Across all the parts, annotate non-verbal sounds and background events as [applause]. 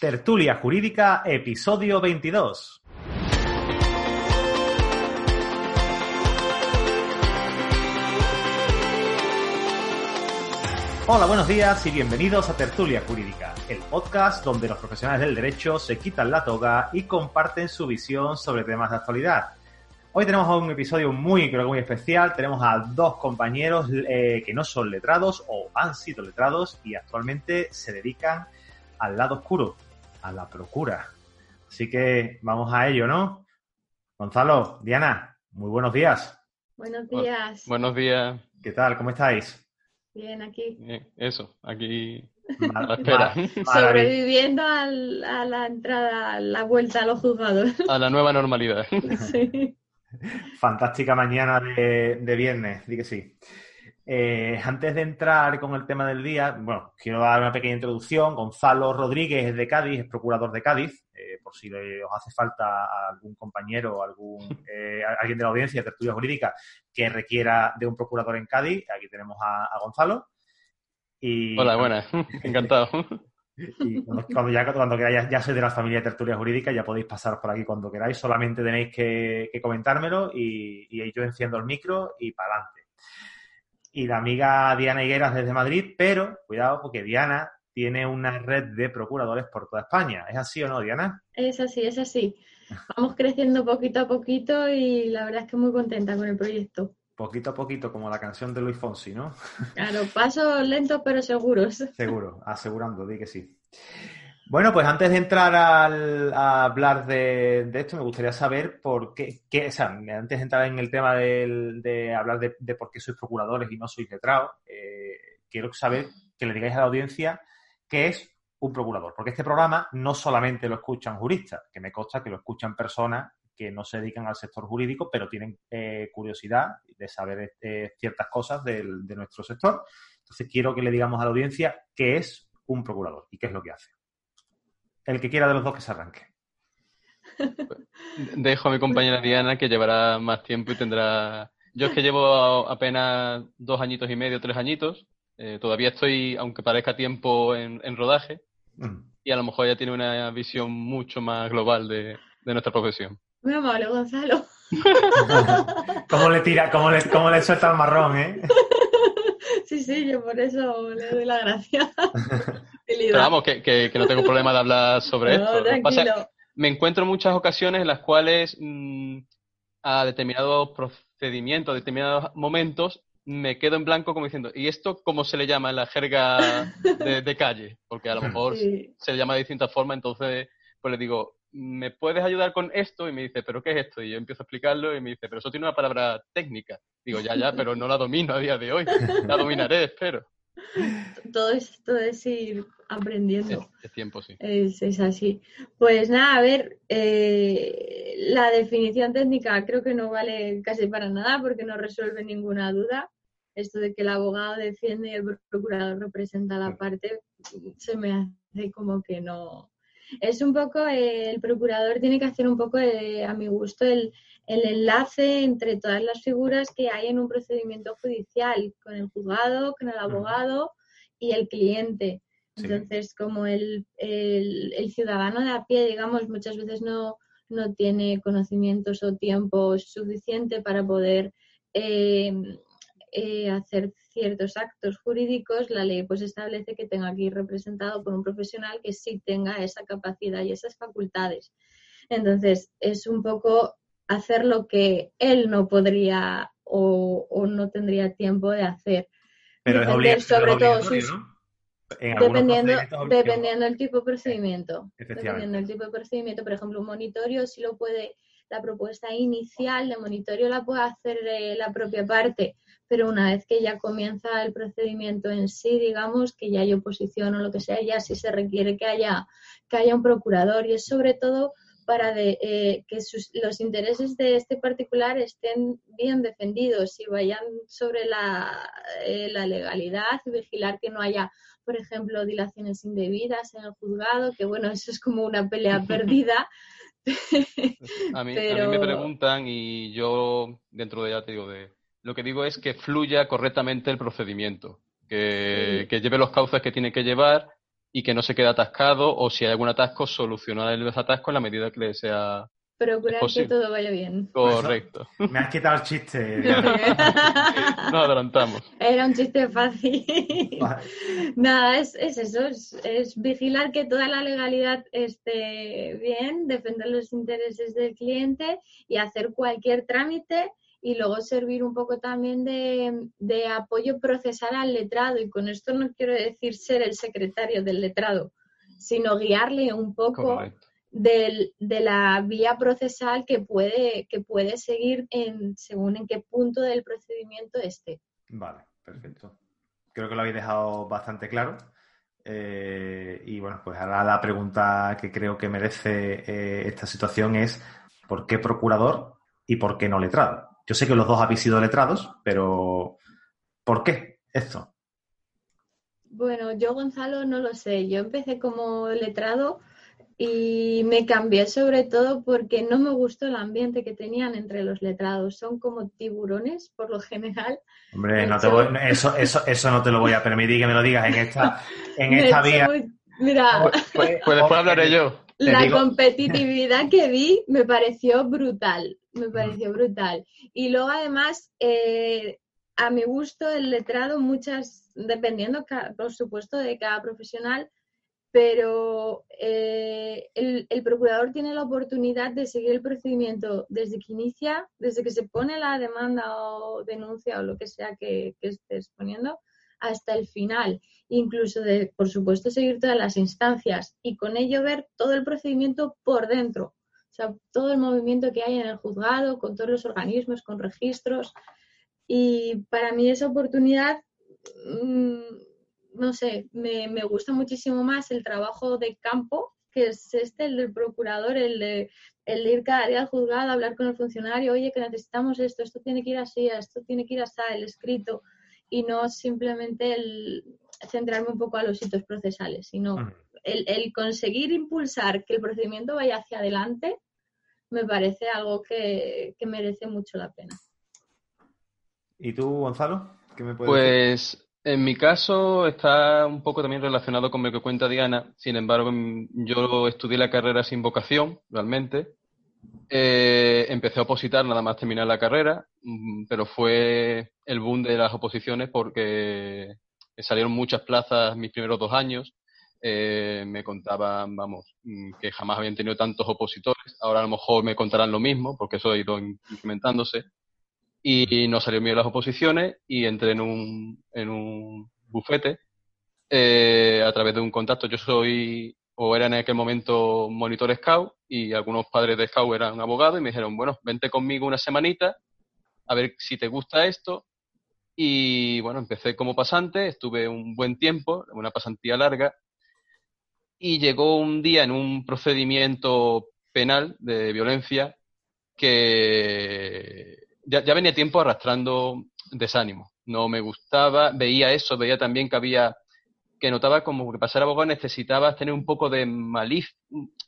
Tertulia Jurídica, episodio 22. Hola, buenos días y bienvenidos a Tertulia Jurídica, el podcast donde los profesionales del derecho se quitan la toga y comparten su visión sobre temas de actualidad. Hoy tenemos un episodio muy, creo que muy especial. Tenemos a dos compañeros eh, que no son letrados o han sido letrados y actualmente se dedican al lado oscuro, a la procura. Así que vamos a ello, ¿no? Gonzalo, Diana, muy buenos días. Buenos días. Buenos días. ¿Qué tal? ¿Cómo estáis? Bien, aquí. eso, aquí Mar- a la espera. mar- maravill- [laughs] Sobreviviendo al- a la entrada, a la vuelta a los juzgados. A la nueva normalidad. [laughs] Sí. Fantástica mañana de, de viernes, di que sí. Eh, antes de entrar con el tema del día, bueno, quiero dar una pequeña introducción. Gonzalo Rodríguez es de Cádiz, es procurador de Cádiz. Eh, por si le- os hace falta algún compañero o algún, [laughs] eh, alguien de la audiencia de tertulia jurídica que requiera de un procurador en Cádiz, aquí tenemos a, a Gonzalo. Y, Hola, buenas. [laughs] Encantado. [laughs] Y cuando, cuando ya, cuando queráis, ya, ya sois de la familia de Tertulia Jurídica, ya podéis pasar por aquí cuando queráis, solamente tenéis que, que comentármelo y, y yo enciendo el micro y para adelante. Y la amiga Diana Higueras desde Madrid, pero cuidado porque Diana tiene una red de procuradores por toda España. ¿Es así o no, Diana? Es así, es así. Vamos creciendo poquito a poquito y la verdad es que muy contenta con el proyecto. Poquito a poquito, como la canción de Luis Fonsi, ¿no? Claro, pasos lentos pero seguros. Seguro, asegurando, di que sí. Bueno, pues antes de entrar al- a hablar de, esto, me gustaría saber por qué, o sea, antes de entrar en el tema de hablar de, de por qué sois procuradores y no sois letrados, eh, quiero saber que le digáis a la audiencia qué es un procurador, porque este programa no solamente lo escuchan juristas, que me consta que lo escuchan personas que no se dedican al sector jurídico, pero tienen eh, curiosidad de saber eh, ciertas cosas del- de nuestro sector. Entonces quiero que le digamos a la audiencia qué es un procurador y qué es lo que hace. El que quiera de los dos que se arranque. [laughs] Dejo a mi compañera Diana que llevará más tiempo y tendrá. Yo es que llevo apenas dos añitos y medio, tres añitos. Eh, todavía estoy, aunque parezca tiempo, en, en rodaje Mm. y a lo mejor ella tiene una visión mucho más global de, de nuestra profesión. Muy amable, Gonzalo. [laughs] ¿Cómo le tira, cómo le, cómo le suelta el marrón, eh? [laughs] Sí, sí, yo por eso le doy la gracia. [laughs] Pero vamos, que, que- que no tengo problema de hablar sobre No, esto. Lo que pasa es- tranquilo. me encuentro en muchas ocasiones en las cuales mm, a determinados procedimientos, a determinados momentos, me quedo en blanco como diciendo, ¿y esto cómo se le llama en la jerga de, de calle? Porque a lo [laughs] mejor Sí. se le llama de distintas formas, entonces pues le digo, ¿me puedes ayudar con esto? Y me dice, ¿pero qué es esto? Y yo empiezo a explicarlo y me dice, pero eso tiene una palabra técnica. Digo, ya, ya, pero no la domino a día de hoy. La dominaré, espero. Todo es, todo es ir aprendiendo. Es, es tiempo, sí. Es, es así. Pues nada, a ver, eh, la definición técnica creo que no vale casi para nada porque no resuelve ninguna duda. Esto de que el abogado defiende y el procurador representa la parte se me hace como que no. Es un poco, eh, el procurador tiene que hacer un poco, eh, a mi gusto, el, el enlace entre todas las figuras que hay en un procedimiento judicial, con el juzgado, con el abogado y el cliente. Entonces, como el, el- el ciudadano de a pie, digamos, muchas veces no, no tiene conocimientos o tiempo suficiente para poder eh, eh, hacer ciertos actos jurídicos, la ley pues establece que tenga que ir representado por un profesional que sí tenga esa capacidad y esas facultades. Entonces, es un poco hacer lo que él no podría o, o no tendría tiempo de hacer. Pero Defender sobre todo Dependiendo, dependiendo del tipo de procedimiento. Dependiendo del tipo de procedimiento, por ejemplo, un monitorio sí lo puede, la propuesta inicial de monitorio la puede hacer eh, la propia parte, pero una vez que ya comienza el procedimiento en sí, digamos, que ya hay oposición o lo que sea, ya sí se requiere que haya, que haya un procurador. Y es sobre todo para eh, que los intereses de este particular estén bien defendidos y vayan sobre la, eh, la legalidad y vigilar que no haya por ejemplo, dilaciones indebidas en el juzgado, que bueno, eso es como una pelea [laughs] perdida, a, mí, me preguntan y yo, dentro de ya te digo, de, lo que digo es que fluya correctamente el procedimiento, que, lleve los cauces que tiene que llevar y que no se quede atascado o si hay algún atasco, solucionar el desatasco en la medida que le sea Procurar que todo vaya bien. Correcto. Me has quitado el chiste. [laughs] Nos adelantamos. Era un chiste fácil. Nada, es, eso, es, vigilar que toda la legalidad esté bien, defender los intereses del cliente y hacer cualquier trámite y luego servir un poco también de, de apoyo procesal al letrado. Y con esto no quiero decir ser el secretario del letrado, sino guiarle un poco de la vía procesal que puede, que puede seguir en, según en qué punto del procedimiento esté. Vale, perfecto. Creo que lo habéis dejado bastante claro. Eh, y bueno, pues ahora la pregunta que creo que merece eh, esta situación es ¿por qué procurador y por qué no letrado? Yo sé que los dos habéis sido letrados, pero ¿por qué esto? Bueno, yo Gonzalo no lo sé. Yo empecé como letrado y me cambié sobre todo porque no me gustó el ambiente que tenían entre los letrados. Son como tiburones, por lo general. Hombre, no te eso, eso, eso no te lo voy a permitir que me lo digas en esta, en [laughs] esta vía. Mira, pues, pues, pues, después hablaré yo. La competitividad que vi me pareció brutal, me pareció brutal. Y luego además, eh, a mi gusto, el letrado, muchas, dependiendo, por supuesto, de cada profesional, pero eh, el, procurador tiene la oportunidad de seguir el procedimiento desde que inicia, desde que se pone la demanda o denuncia o lo que sea que, estés poniendo, hasta el final. Incluso de, por supuesto, seguir todas las instancias y con ello ver todo el procedimiento por dentro. O sea, todo el movimiento que hay en el juzgado, con todos los organismos, con registros. Y para mí esa oportunidad mm, no sé, me, gusta muchísimo más el trabajo de campo, que es este, el del procurador, el de, el ir cada día al juzgado, hablar con el funcionario, oye, que necesitamos esto, esto tiene que ir así, esto tiene que ir así, el escrito, y no simplemente el centrarme un poco a los hitos procesales, sino el, conseguir impulsar que el procedimiento vaya hacia adelante, me parece algo que, merece mucho la pena. ¿Y tú, Gonzalo? ¿Qué me puedes pues en mi caso está un poco también relacionado con lo que cuenta Diana. Sin embargo, yo estudié la carrera sin vocación, realmente. Eh, empecé a opositar nada más terminar la carrera, mm, pero fue el boom de las oposiciones porque salieron muchas plazas mis primeros dos años. Eh, me contaban, vamos, mm, que jamás habían tenido tantos opositores. Ahora a lo mejor me contarán lo mismo porque eso ha ido incrementándose y no salió bien las oposiciones y entré en un, en un bufete eh, a través de un contacto. Yo soy, o era en aquel momento monitor scout y algunos padres de scout eran abogados y me dijeron, bueno, vente conmigo una semanita a ver si te gusta esto. Y bueno, empecé como pasante, estuve un buen tiempo, una pasantía larga, y llegó un día en un procedimiento penal de violencia que ya, venía tiempo arrastrando desánimo. No me gustaba, veía eso, veía también que había, que notaba como que pasar abogado necesitaba tener un poco de malicia,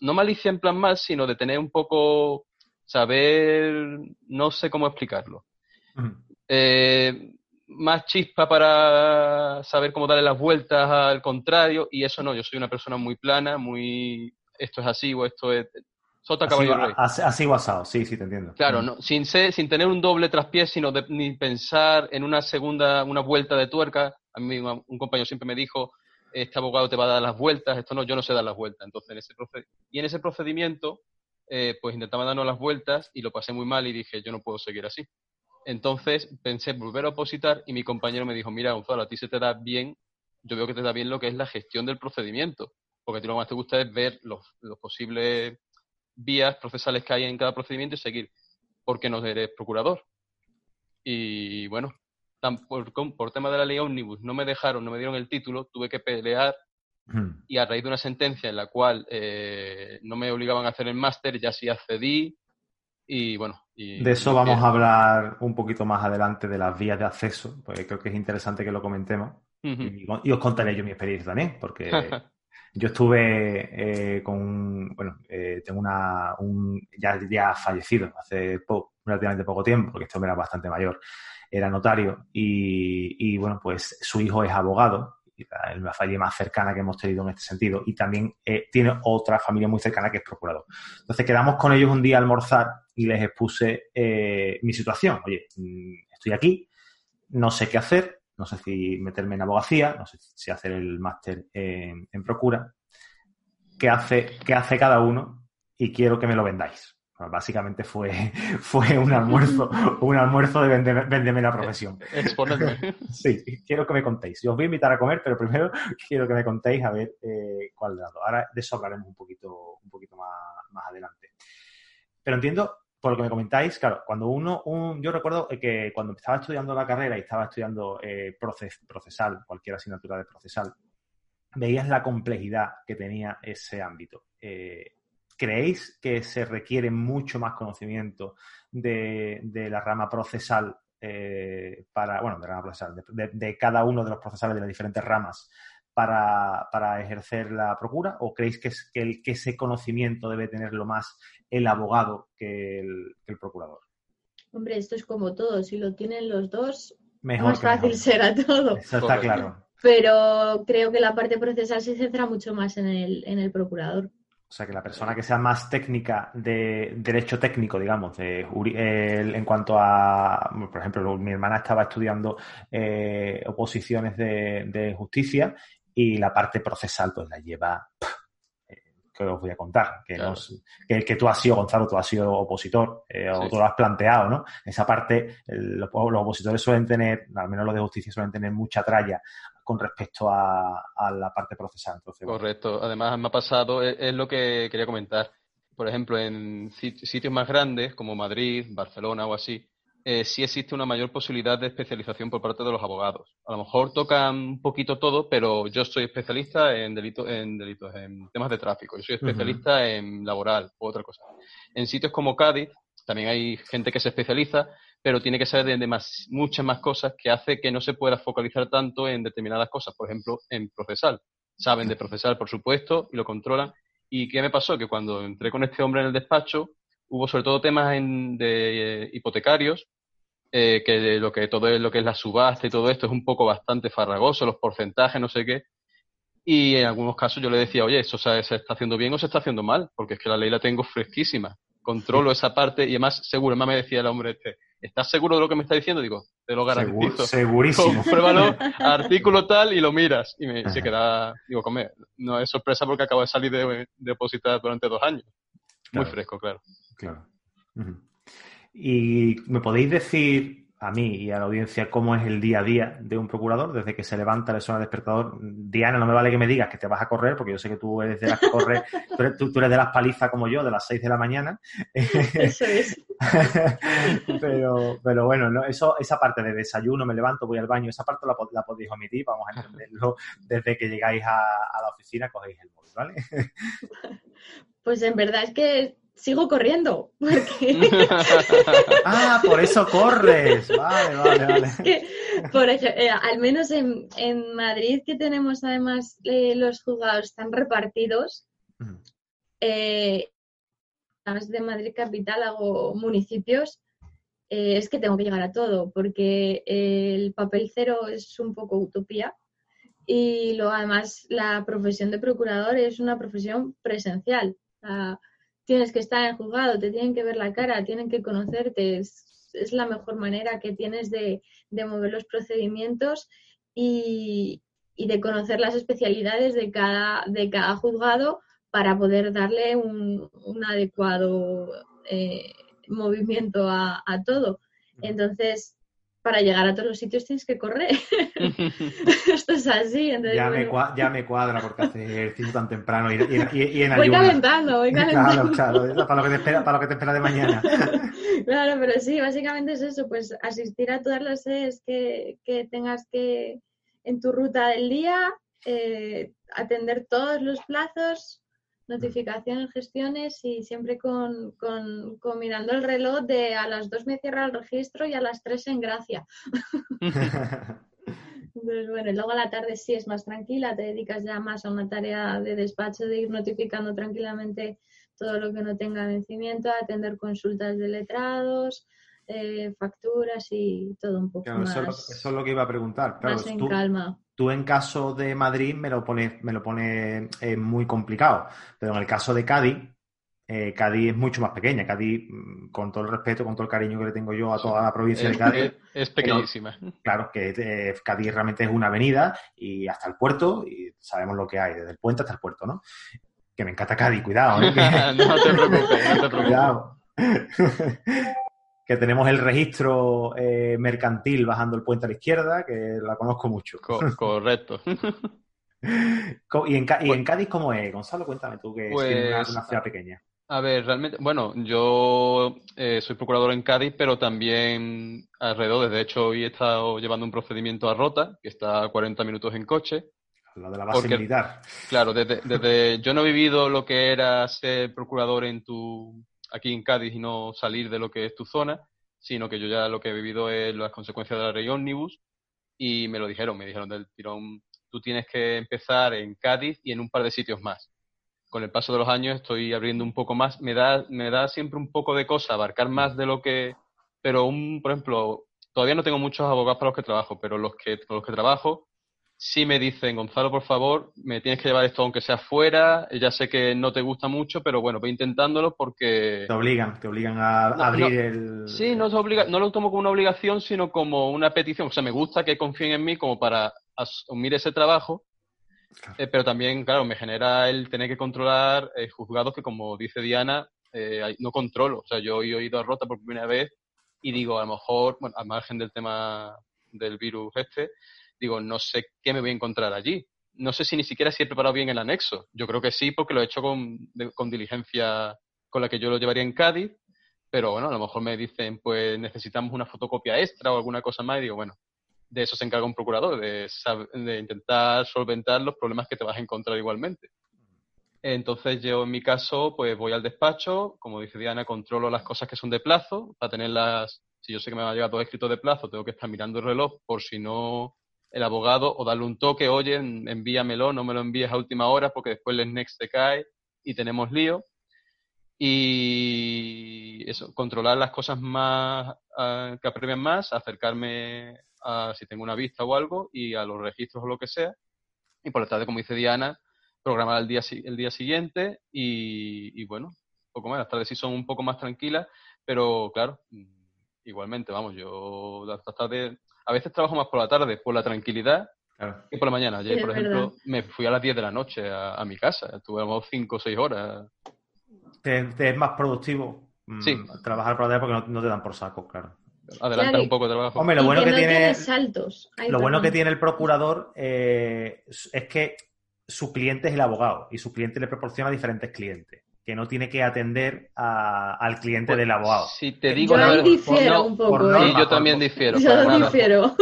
no malicia en plan mal, sino de tener un poco, saber, no sé cómo explicarlo. Eh, más chispa para saber cómo darle las vueltas al contrario, y eso no, yo soy una persona muy plana, muy esto es así o esto es Sota Caballo Rey. Así, así sí, sí, te entiendo. Claro, mm. no, sin, ser, sin tener un doble traspié, sino de, ni pensar en una segunda, una vuelta de tuerca. A mí un compañero siempre me dijo, este abogado te va a dar las vueltas, esto no, yo no sé dar las vueltas. Entonces, en ese y en ese procedimiento, eh, pues intentaba darnos las vueltas y lo pasé muy mal y dije, yo no puedo seguir así. Entonces pensé volver a opositar y mi compañero me dijo, mira, Gonzalo, a ti se te da bien, yo veo que te da bien lo que es la gestión del procedimiento, porque a ti lo que más te gusta es ver los, los posibles vías procesales que hay en cada procedimiento y seguir, porque no eres procurador. Y bueno, por, por tema de la ley Omnibus no me dejaron, no me dieron el título, tuve que pelear y a raíz de una sentencia en la cual eh, no me obligaban a hacer el máster, ya sí accedí y bueno. Y, de eso vamos a hablar un poquito más adelante de las vías de acceso, porque creo que es interesante que lo comentemos. y, os contaré yo mi experiencia también, porque [laughs] yo estuve eh, con, bueno, eh, tengo una, un, ya, ya fallecido hace relativamente poco tiempo, porque este hombre era bastante mayor, era notario y, y bueno, pues su hijo es abogado la familia más cercana que hemos tenido en este sentido. Y también eh, tiene otra familia muy cercana que es procurador. Entonces quedamos con ellos un día a almorzar y les expuse eh, mi situación. Oye, mm, estoy aquí, no sé qué hacer, no sé si meterme en abogacía, no sé si hacer el máster en, en procura. ¿Qué hace, ¿Qué hace cada uno? Y quiero que me lo vendáis. Básicamente fue, [laughs] fue un almuerzo, [laughs] un almuerzo de venderme, la profesión. Exponerme. [laughs] Sí, quiero que me contéis. Yo os voy a invitar a comer, pero primero quiero que me contéis a ver eh, cuál lado. Ahora de eso hablaremos un poquito, un poquito más, más adelante. Pero entiendo, por lo que me comentáis, claro, cuando uno, un, yo recuerdo que cuando estaba estudiando la carrera y estaba estudiando eh, procesal, cualquier asignatura de procesal, veías la complejidad que tenía ese ámbito. Eh, ¿Creéis que se requiere mucho más conocimiento de, la rama procesal eh, para, bueno, de, rama procesal, de, cada uno de los procesales de las diferentes ramas para, ejercer la procura? ¿O creéis que, es, que, ese conocimiento debe tenerlo más el abogado que el, procurador? Hombre, esto es como todo. Si lo tienen los dos, mejor más fácil será todo. Eso está claro. Pero creo que la parte procesal se centra mucho más en el, en el procurador. O sea, que la persona que sea más técnica de derecho técnico, digamos, de, en cuanto a, por ejemplo, mi hermana estaba estudiando eh, oposiciones de, justicia y la parte procesal pues la lleva, que os voy a contar, que, que, tú has sido, Gonzalo, tú has sido opositor, eh, o tú lo has planteado, ¿no? Esa parte, los, los, opositores suelen tener, al menos los de justicia, suelen tener mucha tralla con respecto a, la parte procesal. Correcto. Además, me ha pasado, es, lo que quería comentar. Por ejemplo, en sitios más grandes como Madrid, Barcelona o así, eh, sí existe una mayor posibilidad de especialización por parte de los abogados. A lo mejor tocan un poquito todo, pero yo soy especialista en delitos, en delitos, en temas de tráfico. Yo soy especialista en laboral u otra cosa. En sitios como Cádiz, también hay gente que se especializa, pero tiene que saber de, muchas más cosas que hace que no se pueda focalizar tanto en determinadas cosas, por ejemplo, en procesal. Saben de procesal, por supuesto, y lo controlan. ¿Y qué me pasó? Que cuando entré con este hombre en el despacho, hubo sobre todo temas en, de eh, hipotecarios, eh, que lo que todo es lo que es la subasta y todo esto es un poco bastante farragoso, los porcentajes, no sé qué. Y en algunos casos yo le decía, oye, ¿eso se, se está haciendo bien o se está haciendo mal? Porque es que la ley la tengo fresquísima. Controlo esa parte y además, seguro, más me decía el hombre este, ¿estás seguro de lo que me está diciendo? Digo, te lo garantizo. segurísimo. [laughs] Pruébalo, artículo tal y lo miras. Y me, se queda, digo, come, no es sorpresa porque acabo de salir de, depositar durante dos años. Muy fresco, claro. Claro. Y me podéis decir a mí y a la audiencia cómo es el día a día de un procurador, desde que se levanta, le suena el despertador. Diana, no me vale que me digas que te vas a correr, porque yo sé que tú eres de las que corre, [laughs] tú eres, de las palizas como yo, de las 6 de la mañana. Eso es. [laughs] pero, pero bueno, ¿no? Eso, esa parte de desayuno, me levanto, voy al baño, esa parte la, la podéis omitir, vamos a [laughs] entenderlo desde que llegáis a, a la oficina, cogéis el móvil, ¿vale? Pues en verdad es que sigo corriendo. Porque... [laughs] ah, por eso corres. Vale, vale, vale. [laughs] por ejemplo, eh, al menos en, en, Madrid, que tenemos además eh, los juzgados están repartidos, eh, además de Madrid capital hago municipios, es que tengo que llegar a todo, porque el papel cero es un poco utopía. Y luego, además, la profesión de procurador es una profesión presencial tienes que estar en juzgado, te tienen que ver la cara, tienen que conocerte, es, la mejor manera que tienes de, mover los procedimientos y, de conocer las especialidades de cada, de cada juzgado para poder darle un, adecuado eh, movimiento a, todo. Entonces, para llegar a todos los sitios tienes que correr. [laughs] Esto es así. Entonces, Ya me, bueno, cua- ya me cuadra porque ejercicio tan temprano y, y- y- en voy ayunas. calentando, voy [laughs] calentando. Claro, claro, eso para lo que te espera, para lo que te espera de mañana. [laughs] Claro, pero sí, básicamente es eso, pues asistir a todas las sedes que, que tengas que en tu ruta del día, eh, atender todos los plazos, notificaciones, gestiones y siempre con, con- con mirando el reloj de a las 2 me cierra el registro y a las 3 en gracia. [laughs] Entonces, bueno, y luego a la tarde sí es más tranquila, te dedicas ya más a una tarea de despacho, de ir notificando tranquilamente todo lo que no tenga vencimiento, atender consultas de letrados, eh, facturas y todo un poco Claro, eso, es lo- más, eso es lo que iba a preguntar. Claro, más en tú, calma. tú en caso de Madrid me lo pones, me lo pone eh, muy complicado, pero en el caso de Cádiz, eh, Cádiz es mucho más pequeña. Cádiz, mm, con todo el respeto, con todo el cariño que le tengo yo a toda la provincia de Cádiz, es- es pequeñísima. claro que eh, Cádiz realmente es una avenida y hasta el puerto, y sabemos lo que hay, desde el puente hasta el puerto, ¿no? Que me encanta Cádiz, cuidado, ¿eh? [laughs] No te preocupes, no te [laughs] preocupes. Cuidado. Que tenemos el registro eh, mercantil bajando el puente a la izquierda, que la conozco mucho. Co- [laughs] correcto. Co- ¿Y en, y Pues- en Cádiz cómo es? Gonzalo, cuéntame tú, que Pues- tienes una, una ciudad pequeña. A ver, realmente, bueno, yo eh, soy procurador en Cádiz, pero también alrededor. De hecho, hoy he estado llevando un procedimiento a Rota, que está a 40 minutos en coche. La de la base porque- militar. Claro, desde, desde yo no he vivido lo que era ser procurador en tu aquí en Cádiz y no salir de lo que es tu zona, sino que yo ya lo que he vivido es las consecuencias de la ley ómnibus y me lo dijeron, me dijeron del tirón, tú tienes que empezar en Cádiz y en un par de sitios más. Con el paso de los años estoy abriendo un poco más, me da me da siempre un poco de cosa abarcar más de lo que pero un, por ejemplo, todavía no tengo muchos abogados para los que trabajo, pero los que con los que trabajo sí me dicen, Gonzalo, por favor, me tienes que llevar esto aunque sea fuera. Ya sé que no te gusta mucho, pero bueno, ve intentándolo porque... Te obligan, te obligan a No, abrir no. el... Sí, no, obliga- no lo tomo como una obligación, sino como una petición. O sea, me gusta que confíen en mí como para asumir ese trabajo, Claro. eh, pero también, claro, me genera el tener que controlar eh, juzgados que, como dice Diana, eh, no controlo. O sea, yo hoy he ido a Rota por primera vez y digo, a lo mejor, bueno, al margen del tema del virus este, digo, no sé qué me voy a encontrar allí. No sé si ni siquiera si he preparado bien el anexo. Yo creo que sí, porque lo he hecho con, con diligencia con la que yo lo llevaría en Cádiz, pero bueno, a lo mejor me dicen, pues necesitamos una fotocopia extra o alguna cosa más, y digo, bueno, de eso se encarga un procurador, de, de intentar solventar los problemas que te vas a encontrar igualmente. Entonces yo en mi caso, pues voy al despacho, como dice Diana, controlo las cosas que son de plazo, para tenerlas, si yo sé que me va a llegar todo escrito de plazo, tengo que estar mirando el reloj por si no el abogado o darle un toque, oye, en- envíamelo, no me lo envíes a última hora porque después el next te cae y tenemos lío. Y eso, controlar las cosas más ah, que apremian más, acercarme a si tengo una vista o algo y a los registros o lo que sea. Y por la tarde, como dice Diana, programar el día, el día siguiente y, y bueno, poco más. Las tardes sí son un poco más tranquilas, pero claro, mm, igualmente, vamos, yo las tardes, a veces trabajo más por la tarde, por la tranquilidad Claro. que por la mañana. Ayer, Sí, por ejemplo, verdad. me fui a las 10 de la noche a, a mi casa. Estuve a lo mejor 5 o 6 horas. Te, te es más productivo mm, Sí. trabajar por la tarde porque no, no te dan por saco, claro. Adelantar Claro, y- un poco de trabajo. Hombre, lo bueno que, no tiene... tienes saltos. Ay, Lo bueno que tiene el procurador eh, es que su cliente es el abogado y su cliente le proporciona diferentes clientes, que no tiene que atender a- al cliente Pues, del abogado. Si te digo Yo ahí difiero no, un poco, norma, ¿eh? Sí, yo por- también difiero. [laughs] Yo difiero.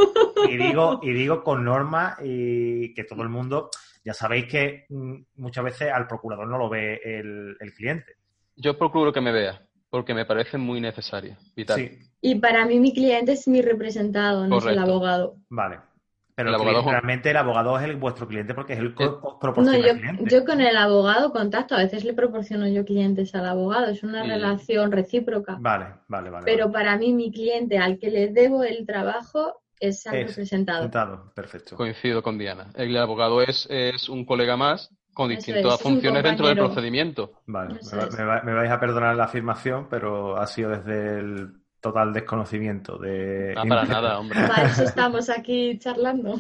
Y digo, y digo con norma y que todo el mundo, ya sabéis que mm, muchas veces al procurador no lo ve el, el cliente. Yo procuro que me vea, porque me parece muy necesario, vital. Sí, Y para mí mi cliente es mi representado, no es el abogado. vale. Pero El abogado realmente el abogado es el, vuestro cliente porque es el que Eh, os No, proporciona yo, el cliente. yo con el abogado contacto, a veces le proporciono yo clientes al abogado, es una Y- relación recíproca. Vale, vale, vale. Pero vale. para mí mi cliente al que le debo el trabajo es al Es, representado. Sentado, perfecto. Coincido con Diana. El abogado es, es un colega más con distintas es, es un funciones dentro del procedimiento. Vale, me, me vais a perdonar la afirmación, pero ha sido desde el total desconocimiento de... Ah, para nada, hombre. Para eso [laughs] estamos aquí charlando.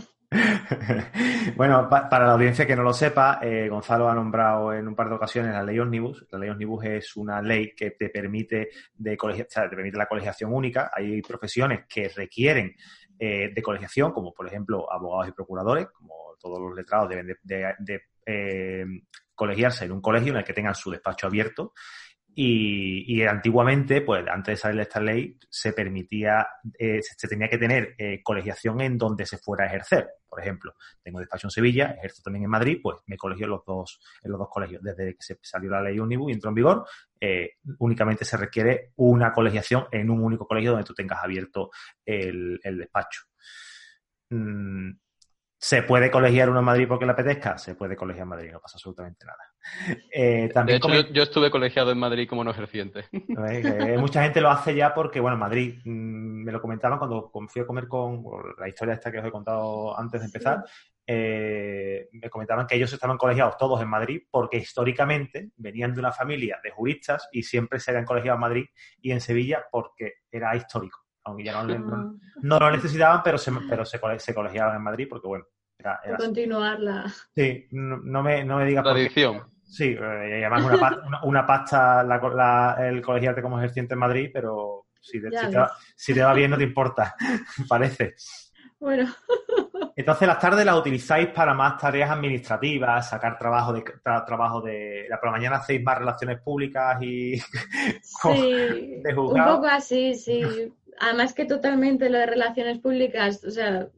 bueno, para la audiencia que no lo sepa, eh, Gonzalo ha nombrado en un par de ocasiones la ley Omnibus. La ley Omnibus es una ley que te permite, de te permite la colegiación única. Hay profesiones que requieren eh, de colegiación, como por ejemplo abogados y procuradores, como todos los letrados deben de, eh, colegiarse en un colegio en el que tengan su despacho abierto y, antiguamente, pues antes de salir esta ley, se permitía, eh, se tenía que tener eh, colegiación en donde se fuera a ejercer. Por ejemplo, tengo despacho en Sevilla, ejerzo también en Madrid, pues me colegio en los dos, en los dos colegios. Desde que se salió la ley Unibus y entró en vigor, eh, únicamente se requiere una colegiación en un único colegio donde tú tengas abierto el, despacho. Mm, ¿Se puede colegiar uno en Madrid porque le apetezca? Se puede colegiar en Madrid, no pasa absolutamente nada. Eh, también de hecho, yo, estuve colegiado en Madrid como no ejerciente. Eh, mucha gente lo hace ya porque, bueno, Madrid, mm, me lo comentaban cuando fui a comer con la historia esta que os he contado antes de empezar, eh, me comentaban que ellos estaban colegiados todos en Madrid porque históricamente venían de una familia de juristas y siempre se habían colegiado en Madrid y en Sevilla porque era histórico aunque ya no, no, lo necesitaban, pero se, pero se, se colegiaban en Madrid porque, bueno, era... era Continuarla. Sí, no, me, no me digas... Tradición. Sí, eh, y además una pasta, una, pasta la, el colegiarte como ejerciente en Madrid, pero si te, si te, va bien no te importa, [laughs] parece. Bueno. Entonces las tardes las utilizáis para más tareas administrativas, sacar trabajo de trabajo de la por la mañana hacéis más relaciones públicas y [laughs] sí, un poco así, sí. Además que totalmente lo de relaciones públicas, o sea,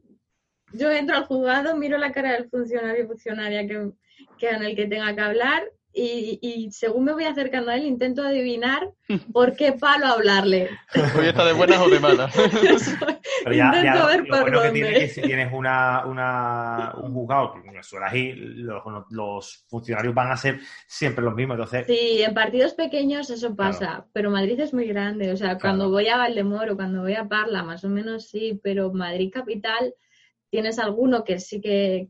yo entro al juzgado, miro la cara del funcionario funcionaria que, que en el que tenga que hablar y, según me voy acercando a él intento adivinar [laughs] por qué palo hablarle. Hoy está de buenas o de malas. [laughs] Pero ya, intento ver lo bueno que tiene que si tienes una, una, un juzgado, que suena ahí, los, los, funcionarios van a ser siempre los mismos. Entonces... Sí, en partidos pequeños eso pasa, pero Madrid es muy grande. O sea, cuando voy a Valdemoro, cuando voy a Parla, más o menos sí, pero Madrid capital tienes alguno que sí que,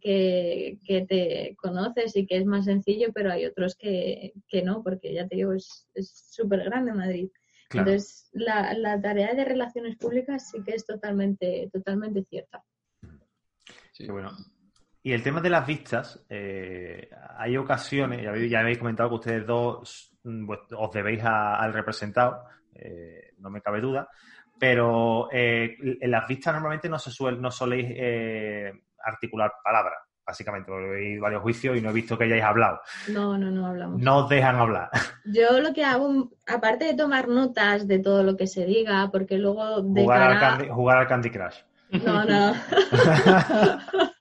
te conoces y que es más sencillo, pero hay otros que, no, porque ya te digo, es súper grande Madrid. Entonces, la, tarea de relaciones públicas sí que es totalmente, totalmente cierta. Sí, bueno. Y el tema de las vistas, eh, hay ocasiones, ya habéis, comentado que ustedes dos mm, pues, os debéis al representado, eh, no me cabe duda, pero eh, en las vistas normalmente no se suele, no soléis eh, articular palabras, básicamente, porque he varios juicios y no he visto que hayáis hablado. No, no, no hablamos. No os dejan hablar. [laughs] Yo lo que hago, aparte de tomar notas de todo lo que se diga, porque luego de jugar, al, candy, jugar al Candy Crush. No, no. [laughs]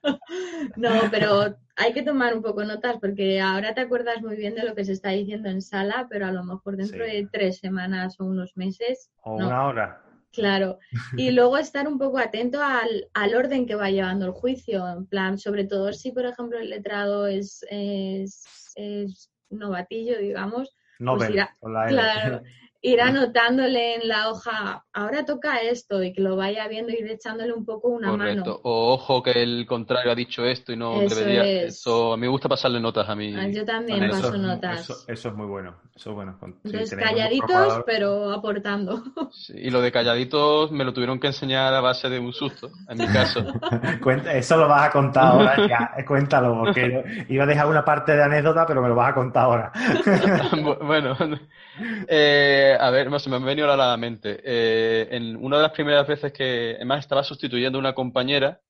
[laughs] no, pero hay que tomar un poco notas porque ahora te acuerdas muy bien de lo que se está diciendo en sala, pero a lo mejor dentro de tres semanas o unos meses. O una hora. Claro, y [laughs] luego estar un poco atento al, al, orden que va llevando el juicio, en plan, sobre todo si, por ejemplo, el letrado es, es, es novatillo, digamos, no pues claro, ir anotándole en la hoja, ahora toca esto y que lo vaya viendo y ir echándole un poco una mano. O ojo que el contrario ha dicho esto y no eso debería. Eso, a mí me gusta pasarle notas a mí. Ah, yo también paso notas. Eso, es muy bueno. Eso bueno. Entonces, calladitos, pero aportando. [laughs] y lo de calladitos me lo tuvieron que enseñar a base de un susto, en mi caso. [laughs] eso lo vas a contar ahora, [laughs] ya, cuéntalo, porque iba a dejar una parte de anécdota, pero me lo vas a contar ahora. bueno, eh, a ver, se me ha venido a la mente. Eh, en una de las primeras veces que, además, estaba sustituyendo a una compañera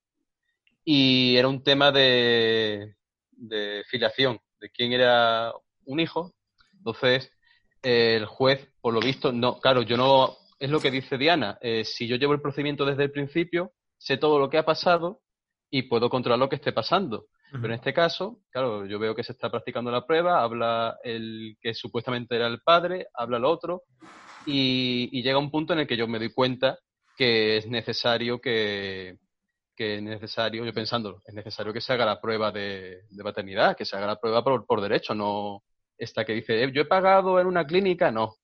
y era un tema de, de filiación, de quién era un hijo. Entonces, el juez, por lo visto, no, claro, yo no, es lo que dice Diana, eh, si yo llevo el procedimiento desde el principio, sé todo lo que ha pasado y puedo controlar lo que esté pasando. Pero en este caso, claro, yo veo que se está practicando la prueba, habla el que supuestamente era el padre, habla el otro, y, llega un punto en el que yo me doy cuenta que es necesario que, que es necesario, yo pensando, es necesario que se haga la prueba de, paternidad, que se haga la prueba por, por derecho, no esta que dice, eh, yo he pagado en una clínica, no,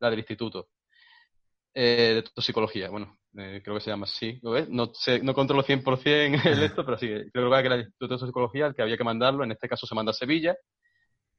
la del instituto eh, de toxicología, bueno, eh, creo que se llama así, ¿lo ves? No, sé, no controlo 100% [laughs] el esto, pero sí, creo que era el Instituto de Psicología el que había que mandarlo, en este caso se manda a Sevilla,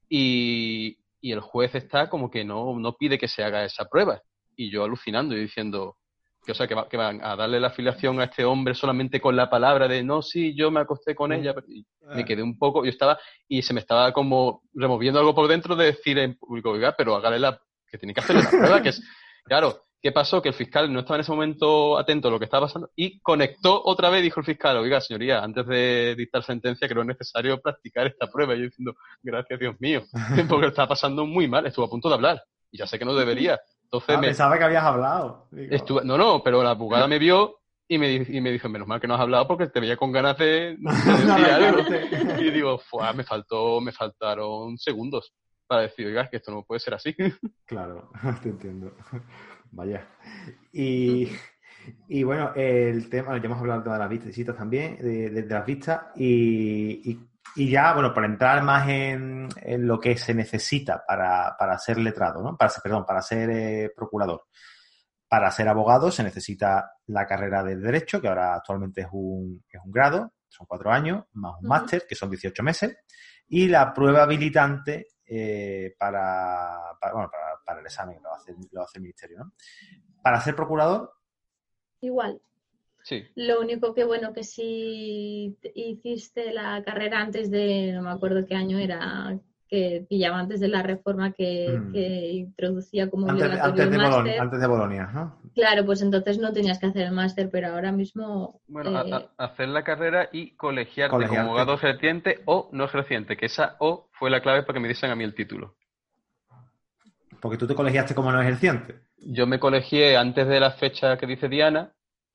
y, y el juez está como que no, no pide que se haga esa prueba. Y yo alucinando y diciendo, que, o sea, que, va- que van a darle la afiliación a este hombre solamente con la palabra de no, sí, yo me acosté con ella. Y me quedé un poco, yo estaba, y se me estaba como removiendo algo por dentro de decir en público, oiga, pero hágale la, que tiene que hacerle la prueba, que es, claro, ¿qué pasó? Que el fiscal no estaba en ese momento atento a lo que estaba pasando y conectó otra vez, dijo el fiscal, oiga, señoría, antes de dictar sentencia creo necesario practicar esta prueba. Y yo diciendo, gracias Dios mío, [laughs] porque lo estaba pasando muy mal, estuvo a punto de hablar, y ya sé que no debería. Entonces Ah, me, Pensaba que habías hablado. Estuve- no, no, pero la abogada me vio y me, di- y me dijo, menos mal que no has hablado porque te veía con ganas de, [laughs] No, algo". arrancarte. Y digo, "Fua, me faltó, me faltaron segundos para decir, oiga, es que esto no puede ser así. Claro, [laughs] te entiendo. Vaya. Y, y bueno, el tema, ya hemos hablado del tema de las vistas, visitas también, de, de- de las vistas, y, y- y ya, bueno, para entrar más en, en lo que se necesita para, para ser letrado, ¿no? Para ser, perdón, para ser eh, procurador. Para ser abogado se necesita la carrera de Derecho, que ahora actualmente es un, es un grado, son cuatro años, más un máster, que son 18 meses, y la prueba habilitante eh, para, para, bueno, para, para el examen lo hace, lo hace el Ministerio. ¿no? Para ser procurador, Igual. Sí, Lo único que bueno que si te- hiciste la carrera antes de, no me acuerdo qué año era, que pillaba antes de la reforma que, Mm. que introducía como antes, obligatorio antes, de Bolonia, antes de Bolonia, ¿no? Claro, pues entonces no tenías que hacer el máster, pero ahora mismo bueno, a- eh, a- hacer la carrera y colegiarte, Colegiarte. como abogado ejerciente o no ejerciente, que esa O fue la clave para que me diesen a mí el título. Porque tú te colegiaste como no ejerciente. Yo me colegié antes de la fecha que dice Diana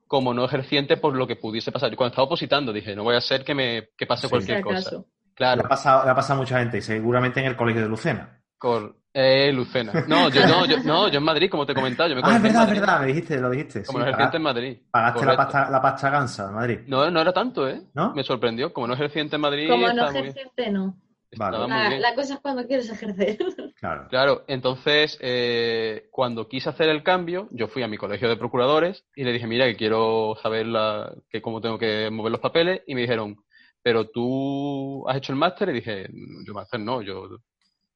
como no ejerciente por lo que pudiese pasar. Yo cuando estaba opositando dije, no voy a hacer que me que pase Sí. cualquier cosa. Claro, ha, pasado, le ha pasado a mucha gente y seguramente en el colegio de Lucena. Cor- eh, Lucena. No, yo no, yo, no, yo en Madrid, como te he comentado, yo me Ah, es verdad, es verdad, me dijiste, lo dijiste. Como sí, no ejerciente en Madrid. pagaste la pasta, la pasta gansa en Madrid. No, no era tanto, ¿eh? ¿No? Me sorprendió. Como no ejerciente en Madrid, como no ejerciente, no. Vale. Estaba muy La, bien. la cosa es cuando quieres ejercer. Claro. Claro, entonces, eh, cuando quise hacer el cambio, yo fui a mi colegio de procuradores y le dije, mira, que quiero saber la, que cómo tengo que mover los papeles, y me dijeron, pero tú has hecho el máster, y dije, yo máster no, yo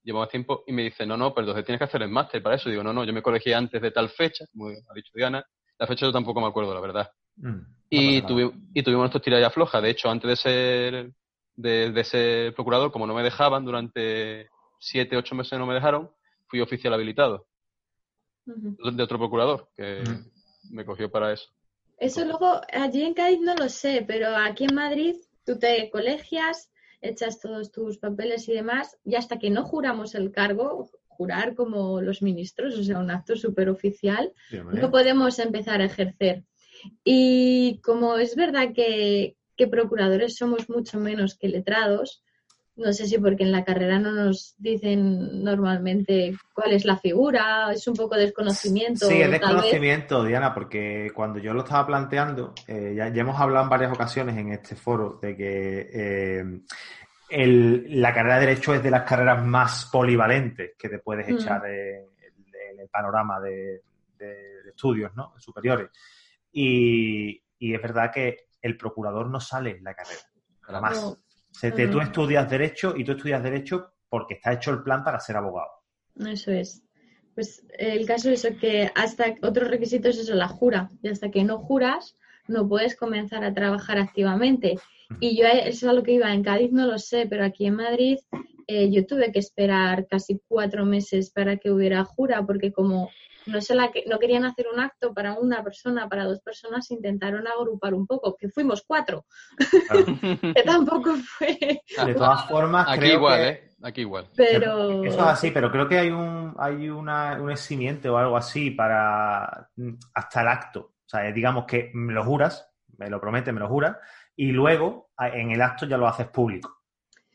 llevo más tiempo, y me dice, no, no, pero entonces tienes que hacer el máster para eso. Digo, no, no, yo me colegié antes de tal fecha, como ha dicho Diana, la fecha yo tampoco me acuerdo, la verdad. Mm, no Y, tuvi- y tuvimos nuestros tira y afloja. De hecho, antes de ser, de, de ser procurador, como no me dejaban, durante siete, ocho meses no me dejaron, fui oficial habilitado de otro procurador que me cogió para eso. Eso luego, allí en Cádiz no lo sé, pero aquí en Madrid tú te colegias, echas todos tus papeles y demás, y hasta que no juramos el cargo, jurar como los ministros, o sea, un acto súper oficial, no podemos empezar a ejercer. Y como es verdad que, que procuradores somos mucho menos que letrados, no sé si porque en la carrera no nos dicen normalmente cuál es la figura, es un poco desconocimiento. Sí, es desconocimiento, Diana, porque cuando yo lo estaba planteando, eh, ya, ya hemos hablado en varias ocasiones en este foro de que eh, el- la carrera de Derecho es de las carreras más polivalentes que te puedes Mm. echar en, en el panorama de, de- de estudios ¿no? superiores. Y, y es verdad que el procurador no sale en la carrera, nada más. No. Se te- tú estudias Derecho y tú estudias Derecho porque está hecho el plan para ser abogado. Eso es. Pues el caso es eso, que hasta otro requisito es eso, la jura. Y hasta que no juras, no puedes comenzar a trabajar activamente. Y yo, eh, eso es a lo que iba, en Cádiz no lo sé, pero aquí en Madrid eh, yo tuve que esperar casi cuatro meses para que hubiera jura, porque como no, se la que, no querían hacer un acto para una persona, para dos personas, intentaron agrupar un poco, que fuimos cuatro, Claro. [laughs] que tampoco fue, De todas formas, Aquí creo igual, que- ¿eh? Aquí igual. pero... Eso es así, pero creo que hay un hay una, un eximiente o algo así para mm, hasta el acto. O sea, digamos que me lo juras, me lo prometes, me lo juras, y luego en el acto ya lo haces público.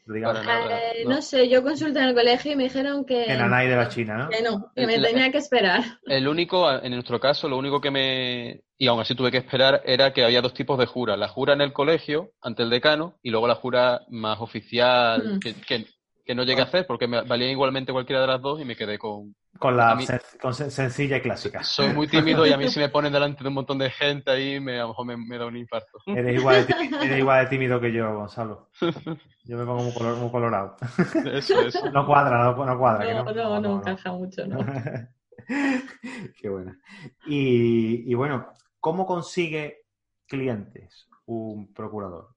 Digamos, Eh, no. no sé, yo consulté en el colegio y me dijeron que, en Anay de la China, ¿no? que no, que me La- tenía que esperar. El único, en nuestro caso, lo único que me... Y aún así tuve que esperar era que había dos tipos de jura. La jura en el colegio, ante el decano, y luego la jura más oficial, Mm. que, que, que no llegué a hacer porque me valía igualmente cualquiera de las dos y me quedé con... Con la A mí- sen- con sen- sencilla y clásica. Soy muy tímido y a mí [laughs] si me ponen delante de un montón de gente ahí, me, a lo mejor me, me da un infarto. Eres igual, de tímido, eres igual de tímido que yo, Gonzalo. [laughs] Yo me pongo muy, color- muy colorado. Eso, eso. No cuadra, no, no cuadra. que No, no, no, encaja mucho, ¿no? [laughs] Qué buena. Y, y bueno, ¿cómo consigue clientes un procurador?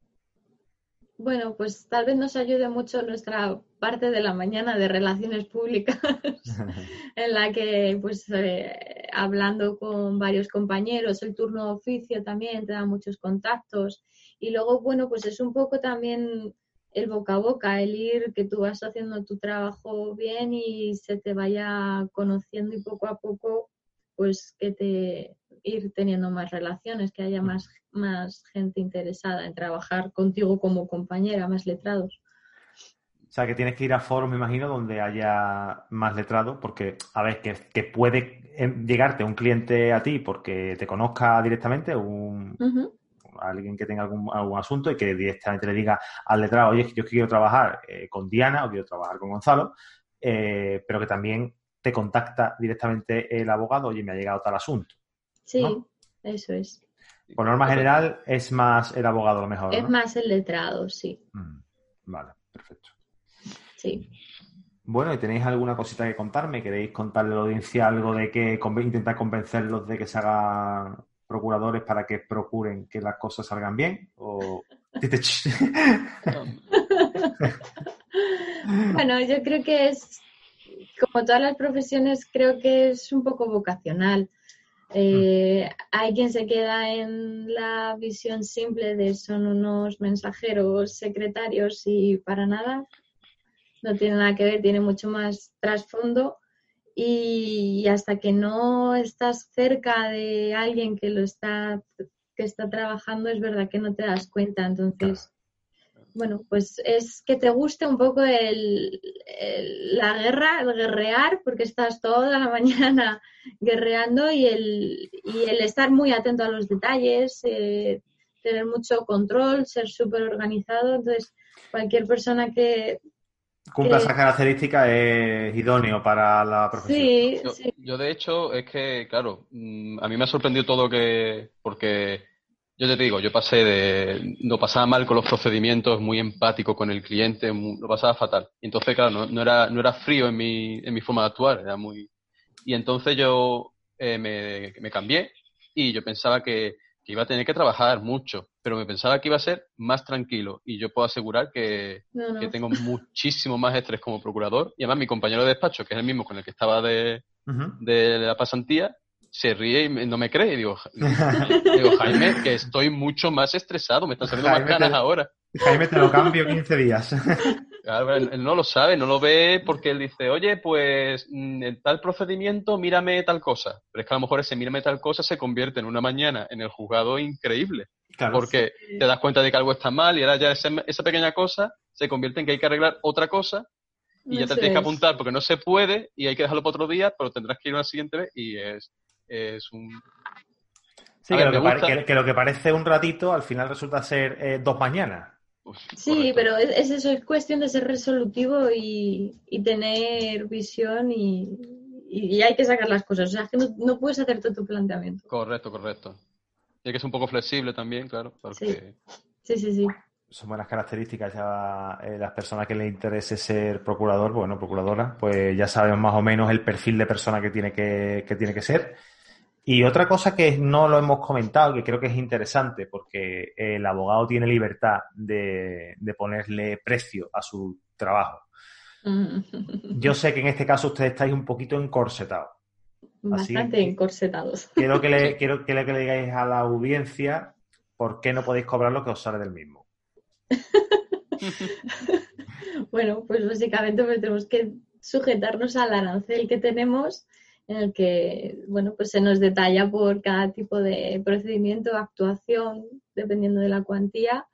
Bueno, pues tal vez nos ayude mucho nuestra parte de la mañana de relaciones públicas, [laughs] en la que, pues, eh, hablando con varios compañeros, el turno de oficio también te da muchos contactos. Y luego, bueno, pues es un poco también el boca a boca, el ir que tú vas haciendo tu trabajo bien y se te vaya conociendo y poco a poco, pues que te ir teniendo más relaciones, que haya más más gente interesada en trabajar contigo como compañera, más letrados. O sea, que tienes que ir a foros, me imagino, donde haya más letrados, porque, a ver, que, puede em, llegarte un cliente a ti porque te conozca directamente, un, alguien que tenga algún, algún, asunto y que directamente le diga al letrado, oye, yo quiero trabajar eh, con Diana o quiero trabajar con Gonzalo, eh, pero que también te contacta directamente el abogado, oye, me ha llegado tal asunto. Sí, eso es. Por norma general, es más el abogado lo mejor. Es más el letrado, sí. Mm, vale, perfecto. Sí. Bueno, ¿y tenéis alguna cosita que contarme? ¿Queréis contarle a la audiencia algo de que intentar convencerlos de que se hagan procuradores para que procuren que las cosas salgan bien? ¿O... [laughs] [laughs] bueno, yo creo que es, como todas las profesiones, creo que es un poco vocacional. Eh, hay quien se queda en la visión simple de son unos mensajeros secretarios y para nada, no tiene nada que ver, tiene mucho más trasfondo. Y hasta que no estás cerca de alguien que lo está que está trabajando es verdad que no te das cuenta. Entonces bueno, pues es que te guste un poco el, la guerra, el guerrear, porque estás toda la [laughs] mañana guerreando y el, y el estar muy atento a los detalles, eh, tener mucho control, ser súper organizado. Entonces, cualquier persona que... Cumpla esa característica es idóneo para la profesión. Sí, yo, sí. yo, de hecho, es que, claro, mm, a mí me ha sorprendido todo que... porque yo te digo, yo pasé de. Lo pasaba mal con los procedimientos, muy empático con el cliente, lo pasaba fatal. Y entonces, claro, no, era, no era frío en mi, en mi forma de actuar, era muy. Y entonces yo eh, me, me, cambié y yo pensaba que, que, iba a tener que trabajar mucho, pero me pensaba que iba a ser más tranquilo. Y yo puedo asegurar que, que tengo muchísimo más estrés como procurador. Y además, mi compañero de despacho, que es el mismo con el que estaba de, de la pasantía, se ríe y no me cree. Digo, [laughs] digo, Jaime, que estoy mucho más estresado, me están saliendo más ganas ahora. Jaime, te lo cambio 15 días. [laughs] él, no lo sabe, no lo ve porque él dice, oye, pues mm, en tal procedimiento, mírame tal cosa. Pero es que a lo mejor ese mírame tal cosa se convierte en una mañana en el juzgado increíble. porque te das cuenta de que algo está mal y ahora ya esa pequeña cosa se convierte en que hay que arreglar otra cosa y ya te tienes que apuntar porque no se puede y hay que dejarlo para otro día, pero tendrás que ir una siguiente vez y es es un... Sí, que, lo que, parece un ratito al final resulta ser eh, dos mañanas. sí, pero es, eso, es cuestión de ser resolutivo y, tener visión y, hay que sacar las cosas. O sea, que no, puedes hacer todo tu planteamiento. Correcto, correcto. Y hay que ser un poco flexible también, claro. Sí. sí, sí, Son buenas características ya eh, las personas que les interese ser procurador, bueno, procuradora, pues ya sabemos más o menos el perfil de persona que tiene que, que tiene que ser. Y otra cosa que no lo hemos comentado, que creo que es interesante, porque el abogado tiene libertad de, ponerle precio a su trabajo. Yo sé que en este caso ustedes estáis un poquito encorsetados. Bastante encorsetados. Quiero que, le, [laughs] quiero, que le digáis a la audiencia por qué no podéis cobrar lo que os sale del mismo. [laughs] bueno, pues básicamente pues tenemos que sujetarnos al arancel que tenemos en el que bueno pues se nos detalla por cada tipo de procedimiento, actuación, dependiendo de la cuantía,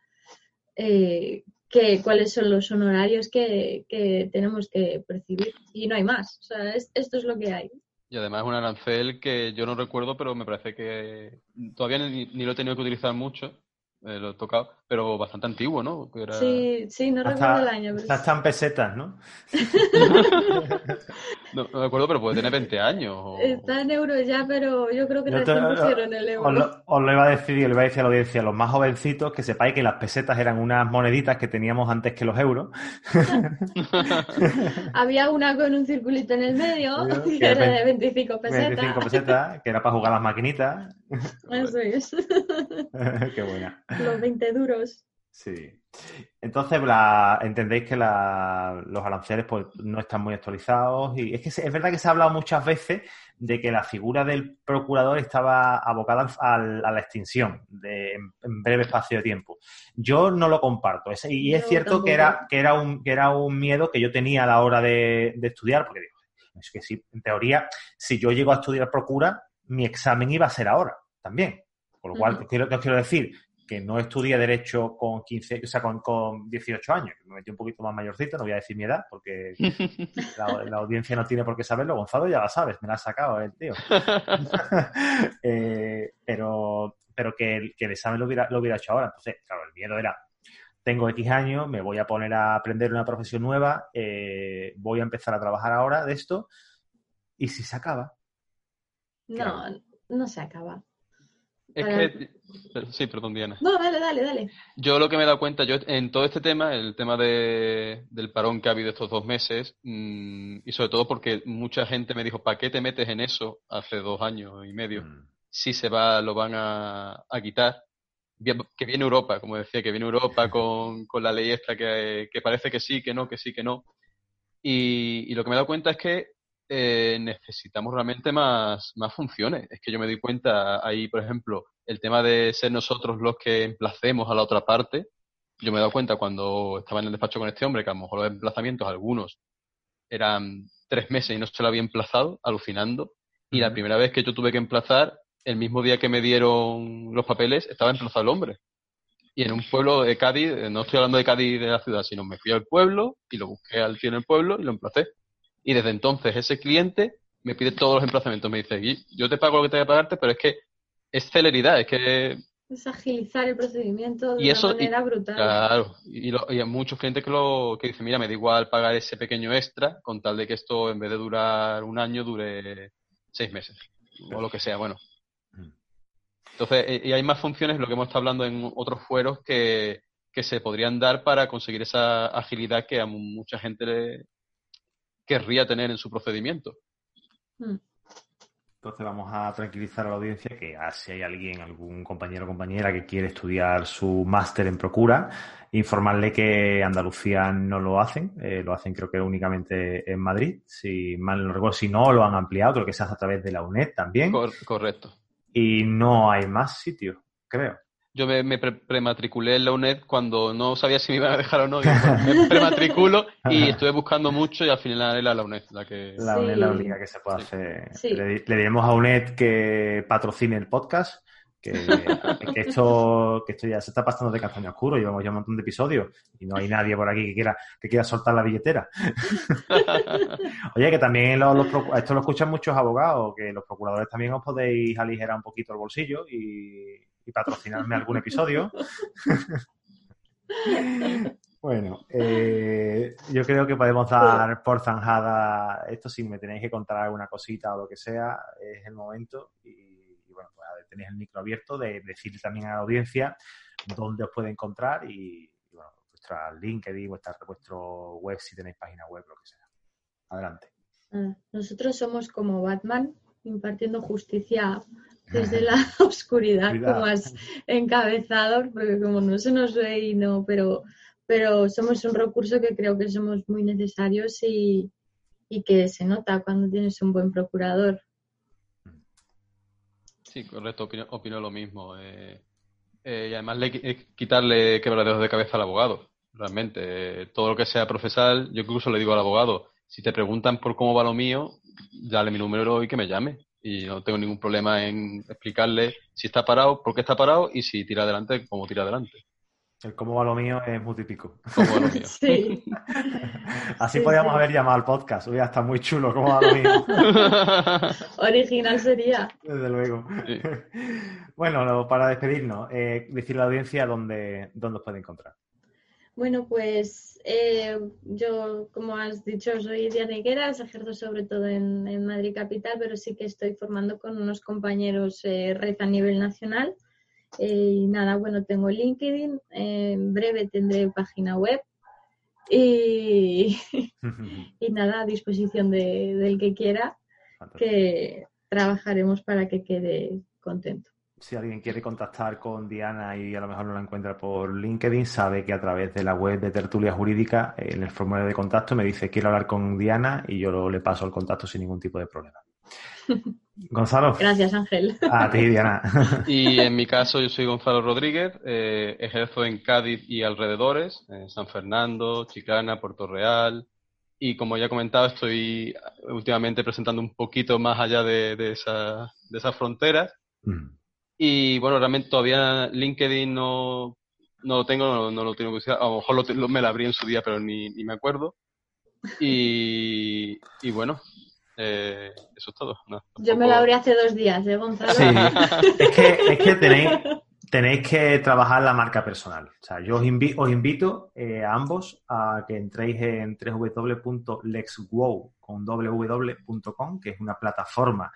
eh, que, cuáles son los honorarios que, tenemos que percibir. Y no hay más. O sea, esto es lo que hay. Y además es un arancel que yo no recuerdo, pero me parece que todavía ni, lo he tenido que utilizar mucho. Eh, lo he tocado, pero bastante antiguo, ¿no? Sí, sí, no recuerdo el año. Pero... Están pesetas, ¿no? [laughs] No, no me acuerdo, pero puede tener 20 años. o- Está en euros ya, pero yo creo que Yo te- pusieron el Os euro. lo, os lo iba a decir y le iba a decir a la audiencia, los más jovencitos, que sepáis que las pesetas eran unas moneditas que teníamos antes que los euros. [laughs] Había una con un circulito en el medio, [laughs] Que que era de 25 pesetas. 25 pesetas, que era para jugar a las maquinitas. Eso es. [laughs] Qué buena. Los 20 duros. Sí. Entonces, la- entendéis que la- los aranceles pues, no están muy actualizados y es que se- es verdad que se ha hablado muchas veces de que la figura del procurador estaba abocada al- a la extinción de, en, en breve espacio de tiempo. Yo no lo comparto es- y es cierto tampoco. que era, que, era un, que era un miedo que yo tenía a la hora de, de estudiar, porque digo, es que si, en teoría, si yo llego a estudiar procura, mi examen iba a ser ahora también. Con lo cual, quiero, ¿qué os quiero decir? Que no estudié Derecho con 15, o sea, con, con 18 años, que me metí un poquito más mayorcito, no voy a decir mi edad, porque [laughs] la, la audiencia no tiene por qué saberlo. Gonzalo ya la sabes, me la ha sacado el tío. [laughs] Eh, pero pero que, el- que el examen lo hubiera, lo hubiera hecho ahora. Entonces, claro, el miedo era, tengo X años, me voy a poner a aprender una profesión nueva, eh, voy a empezar a trabajar ahora de esto, y si se acaba, No, no se acaba. Es Para- que... pero- Sí, perdón, Diana. No, dale, dale, dale. Yo lo que me he dado cuenta, yo en todo este tema, el tema de, del parón que ha habido estos dos meses, mm, y sobre todo porque mucha gente me dijo, ¿para qué te metes en eso hace dos años y medio? mm, Si se va, lo van a, a quitar. Que viene Europa, como decía, que viene Europa [laughs] con, con la ley esta que, que parece que sí, que no, que sí, que no. Y, y lo que me he dado cuenta es que eh, necesitamos realmente más, más funciones. Es que yo me di cuenta ahí, por ejemplo, el tema de ser nosotros los que emplacemos a la otra parte. Yo me he dado cuenta cuando estaba en el despacho con este hombre que a lo mejor los emplazamientos, algunos eran tres meses y no se lo había emplazado, alucinando. Y la primera vez que yo tuve que emplazar, el mismo día que me dieron los papeles, estaba emplazado el hombre. Y en un pueblo de Cádiz, eh, no estoy hablando de Cádiz de la ciudad, sino me fui al pueblo y lo busqué al tío en el pueblo y lo emplacé. Y desde entonces ese cliente me pide todos los emplazamientos. Me dice, "Gui, yo te pago lo que tenga que pagarte, pero es que es celeridad, es que Es agilizar el procedimiento de Y eso- una manera brutal. Claro, y, lo- y hay muchos clientes que lo que dicen, mira, me da igual pagar ese pequeño extra con tal de que esto en vez de durar un año dure seis meses o lo que sea, bueno. Mm. Entonces, eh, y hay más funciones, lo que hemos estado hablando en otros fueros, que, que se podrían dar para conseguir esa agilidad que a mu- mucha gente le querría tener en su procedimiento. Mm. Entonces vamos a tranquilizar a la audiencia que ah, si hay alguien, algún compañero o compañera que quiere estudiar su máster en Procura, informarle que Andalucía no lo hacen, eh, lo hacen creo que únicamente en Madrid, si mal no recuerdo, si no lo han ampliado, creo que se hace a través de la UNED también, Cor- correcto. y no hay más sitios, creo. Yo me, me pre- prematriculé en la UNED cuando no sabía si me iban a dejar o no. Digo, "Pues me prematriculo y estuve buscando mucho y al final era la UNED la que... La Sí. UNED es la única que se puede Sí. hacer. Sí. Le, le diremos a UNED que patrocine el podcast, que, [laughs] que esto, que esto ya se está pasando de castaño oscuro, llevamos ya un montón de episodios y no hay nadie por aquí que quiera, que quiera soltar la billetera. [laughs] Oye, que también lo- los procu- esto lo escuchan muchos abogados, que los procuradores también os podéis aligerar un poquito el bolsillo y, y patrocinarme algún episodio. [laughs] Bueno, eh, yo creo que podemos dar por zanjada esto. Si me tenéis que contar alguna cosita o lo que sea, es el momento. Y, y bueno, pues tenéis el micro abierto de decir también a la audiencia dónde os puede encontrar y, y, bueno, vuestra LinkedIn, vuestra, vuestro web, si tenéis página web, lo que sea. Adelante. Ah, Nosotros somos como Batman, impartiendo justicia desde [laughs] la [laughs] oscuridad, Cuidado. como has encabezado, porque como no se nos ve y no, pero, pero somos un recurso que creo que somos muy necesarios y, y que se nota cuando tienes un buen procurador. Sí, correcto, opino, opino lo mismo. eh, eh, y además le, eh, quitarle quebraderos de cabeza al abogado, realmente. Eh, todo lo que sea procesal, yo incluso le digo al abogado, si te preguntan por cómo va lo mío, dale mi número y que me llame. Y no tengo ningún problema en explicarle si está parado, por qué está parado y si tira adelante, cómo tira adelante. El cómo va lo mío es muy típico. Cómo va lo mío. [laughs] Sí, Así Sí, podríamos sí. haber llamado al podcast. Hubiera estado muy chulo cómo va lo mío. [laughs] original sería. Desde luego. Sí. Bueno, para despedirnos, eh, decirle a la audiencia dónde, dónde os puede encontrar. Bueno, pues eh, yo, como has dicho, soy Diana Higueras, ejerzo sobre todo en, Madrid Capital, pero sí que estoy formando con unos compañeros eh, red a nivel nacional. Eh, y nada, bueno, tengo LinkedIn, en breve tendré página web y, [laughs] y nada, a disposición del que quiera, que trabajaremos para que quede contento si alguien quiere contactar con Diana y a lo mejor no la encuentra por LinkedIn, sabe que a través de la web de Tertulia Jurídica, en el formulario de contacto, me dice quiero hablar con Diana y yo le paso el contacto sin ningún tipo de problema. [laughs] Gonzalo. Gracias, Ángel. A ti, Diana. [laughs] Y en mi caso, yo soy Gonzalo Rodríguez, eh, ejerzo en Cádiz y alrededores, en San Fernando, Chicana, Puerto Real. Y como ya he comentado, estoy últimamente presentando un poquito más allá de, de, esa, de esas fronteras. Mm. Y bueno, realmente todavía LinkedIn no, no lo tengo, no, lo tengo que usar. A lo mejor me lo abrí en su día, pero ni, ni me acuerdo. Y, y bueno, eh, eso es todo. Yo me lo abrí hace dos días, ¿eh, Gonzalo? Sí, [laughs] es que, es que tenéis, tenéis que trabajar la marca personal. O sea, yo os, os invito eh, a ambos a que entréis en www.lexwow con www.com, que es una plataforma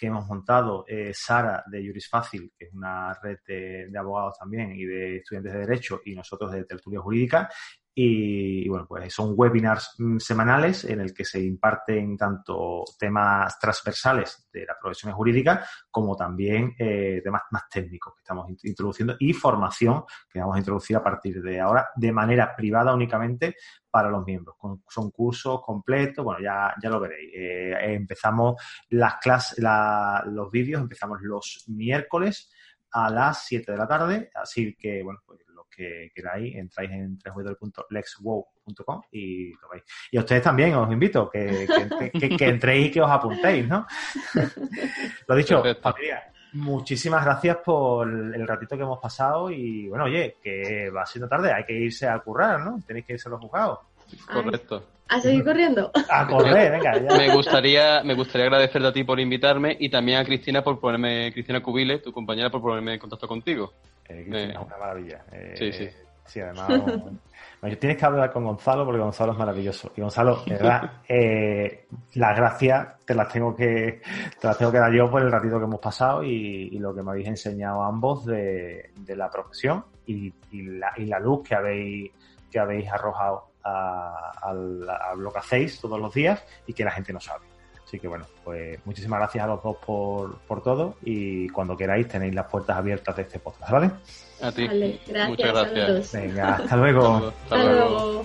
que hemos montado eh, Sara de Juris Fácil, que es una red de, abogados también y de estudiantes de Derecho, y nosotros de Tertulia Jurídica. Y, bueno, pues son webinars mm, semanales en el que se imparten tanto temas transversales de la profesión jurídica como también eh, temas más técnicos que estamos introduciendo y formación que vamos a introducir a partir de ahora de manera privada únicamente para los miembros. son cursos completos, bueno, ya, ya lo veréis. Eh, empezamos las clases, los vídeos, empezamos los miércoles a las 7 de la tarde, así que, bueno, pues que queráis, entráis en www.lexwow.com y lo veis. Y a ustedes también os invito que, que, entréis y que os apuntéis, ¿no? [laughs] lo dicho, familia, muchísimas gracias por el ratito que hemos pasado y bueno, oye, que va siendo tarde, hay que irse a currar, ¿no? Tenéis que irse a los juzgados. Correcto. A seguir corriendo. A correr, venga. Ya. Me gustaría, me gustaría agradecerte a ti por invitarme y también a Cristina por ponerme, Cristina Cubile, tu compañera, por ponerme en contacto contigo. Eh, Cristina, es una maravilla. Eh, sí, sí. Sí, además. [laughs] tienes que hablar con Gonzalo porque Gonzalo es maravilloso. Y Gonzalo, de verdad, [laughs] eh, las gracias te las tengo que te las tengo que dar yo por el ratito que hemos pasado y, lo que me habéis enseñado ambos de, la profesión y, la, y la luz que habéis que habéis arrojado a, lo que hacéis todos los días y que la gente no sabe. Así que bueno, pues muchísimas gracias a los dos por, por todo y cuando queráis tenéis las puertas abiertas de este podcast, ¿vale? A ti. gracias, Muchas gracias. Venga, [laughs] hasta luego. Hasta luego.